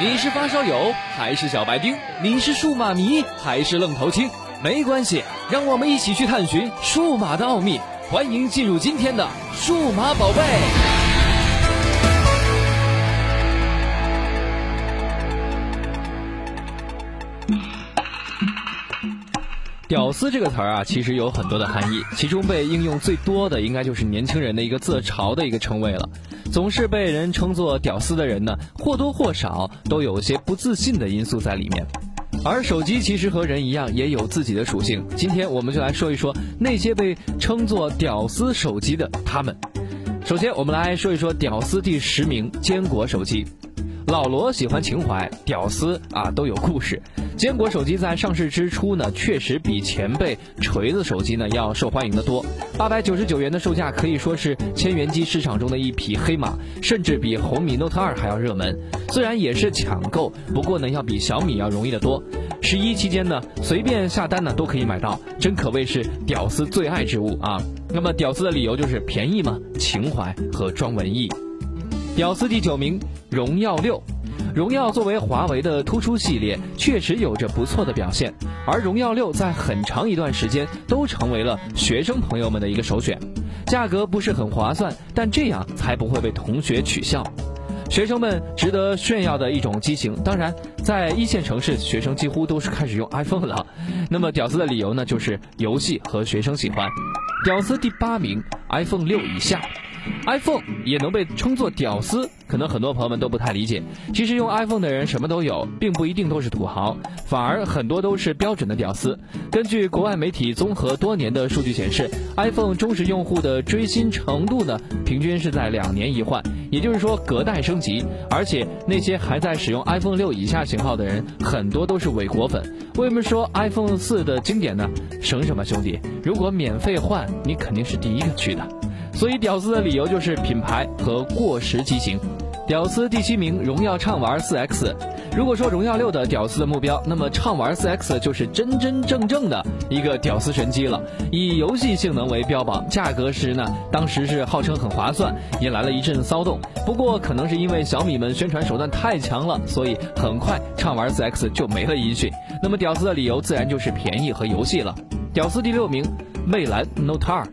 你是发烧友还是小白丁？你是数码迷还是愣头青？没关系，让我们一起去探寻数码的奥秘。欢迎进入今天的数码宝贝。屌丝这个词儿啊，其实有很多的含义，其中被应用最多的，应该就是年轻人的一个自嘲的一个称谓了。总是被人称作屌丝的人呢，或多或少都有些不自信的因素在里面。而手机其实和人一样，也有自己的属性。今天我们就来说一说那些被称作屌丝手机的他们。首先，我们来说一说屌丝第十名坚果手机。老罗喜欢情怀，屌丝啊都有故事。坚果手机在上市之初呢，确实比前辈锤子手机呢要受欢迎的多。八百九十九元的售价可以说是千元机市场中的一匹黑马，甚至比红米 Note 2还要热门。虽然也是抢购，不过呢要比小米要容易得多。十一期间呢，随便下单呢都可以买到，真可谓是屌丝最爱之物啊。那么屌丝的理由就是便宜嘛，情怀和装文艺。屌丝第九名，荣耀六。荣耀作为华为的突出系列，确实有着不错的表现。而荣耀六在很长一段时间都成为了学生朋友们的一个首选。价格不是很划算，但这样才不会被同学取笑。学生们值得炫耀的一种机型。当然，在一线城市，学生几乎都是开始用 iPhone 了。那么屌丝的理由呢，就是游戏和学生喜欢。屌丝第八名，iPhone 六以下。iPhone 也能被称作屌丝，可能很多朋友们都不太理解。其实用 iPhone 的人什么都有，并不一定都是土豪，反而很多都是标准的屌丝。根据国外媒体综合多年的数据显示，iPhone 忠实用户的追新程度呢，平均是在两年一换，也就是说隔代升级。而且那些还在使用 iPhone 六以下型号的人，很多都是伪果粉。为什么说 iPhone 四的经典呢？省什么兄弟？如果免费换，你肯定是第一个去的。所以，屌丝的理由就是品牌和过时机型。屌丝第七名，荣耀畅玩 4X。如果说荣耀六的屌丝的目标，那么畅玩 4X 就是真真正正的一个屌丝神机了。以游戏性能为标榜，价格时呢，当时是号称很划算，引来了一阵骚动。不过，可能是因为小米们宣传手段太强了，所以很快畅玩 4X 就没了音讯。那么，屌丝的理由自然就是便宜和游戏了。屌丝第六名，魅蓝 Note 2。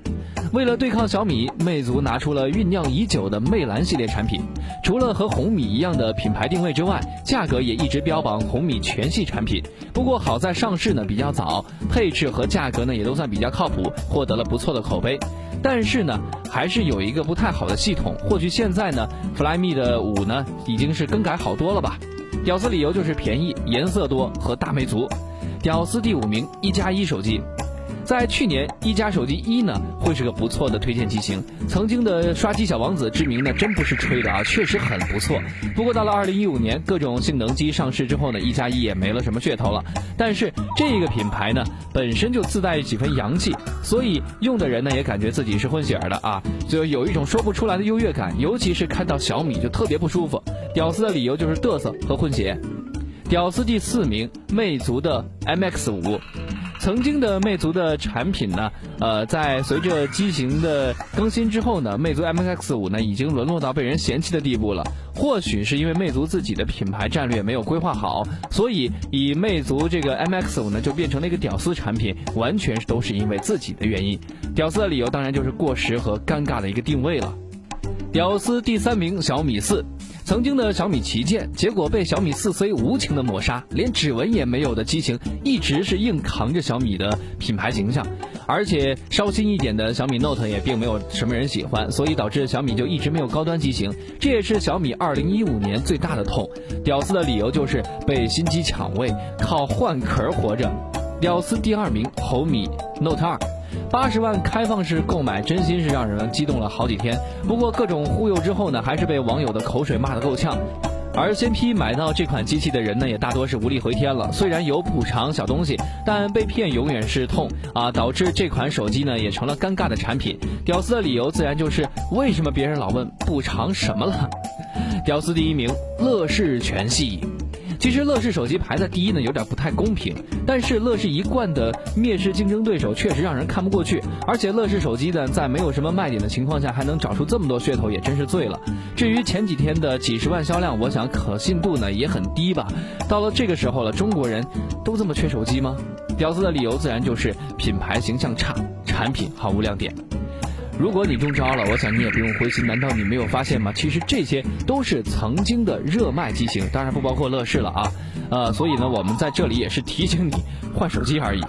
为了对抗小米，魅族拿出了酝酿已久的魅蓝系列产品。除了和红米一样的品牌定位之外，价格也一直标榜红米全系产品。不过好在上市呢比较早，配置和价格呢也都算比较靠谱，获得了不错的口碑。但是呢，还是有一个不太好的系统。或许现在呢，Flyme 的五呢已经是更改好多了吧？屌丝理由就是便宜、颜色多和大魅族。屌丝第五名，一加一手机。在去年，一加手机一呢会是个不错的推荐机型。曾经的刷机小王子之名呢，真不是吹的啊，确实很不错。不过到了二零一五年，各种性能机上市之后呢，一加一也没了什么噱头了。但是这个品牌呢，本身就自带几分洋气，所以用的人呢也感觉自己是混血儿的啊，就有一种说不出来的优越感。尤其是看到小米就特别不舒服。屌丝的理由就是嘚瑟和混血。屌丝第四名，魅族的 MX 五。曾经的魅族的产品呢，呃，在随着机型的更新之后呢，魅族 MX 五呢已经沦落到被人嫌弃的地步了。或许是因为魅族自己的品牌战略没有规划好，所以以魅族这个 MX 五呢就变成了一个屌丝产品，完全都是因为自己的原因。屌丝的理由当然就是过时和尴尬的一个定位了。屌丝第三名，小米四。曾经的小米旗舰，结果被小米四 C 无情的抹杀，连指纹也没有的机型，一直是硬扛着小米的品牌形象。而且稍新一点的小米 Note 也并没有什么人喜欢，所以导致小米就一直没有高端机型。这也是小米2015年最大的痛。屌丝的理由就是被新机抢位，靠换壳活着。屌丝第二名，红米 Note 2。八十万开放式购买，真心是让人激动了好几天。不过各种忽悠之后呢，还是被网友的口水骂得够呛。而先批买到这款机器的人呢，也大多是无力回天了。虽然有补偿小东西，但被骗永远是痛啊！导致这款手机呢，也成了尴尬的产品。屌丝的理由自然就是为什么别人老问补偿什么了？屌丝第一名，乐视全系。其实乐视手机排在第一呢，有点不太公平。但是乐视一贯的蔑视竞争对手，确实让人看不过去。而且乐视手机呢，在没有什么卖点的情况下，还能找出这么多噱头，也真是醉了。至于前几天的几十万销量，我想可信度呢也很低吧。到了这个时候了，中国人都这么缺手机吗？屌丝的理由自然就是品牌形象差，产品毫无亮点。如果你中招了，我想你也不用灰心。难道你没有发现吗？其实这些都是曾经的热卖机型，当然不包括乐视了啊。呃，所以呢，我们在这里也是提醒你换手机而已。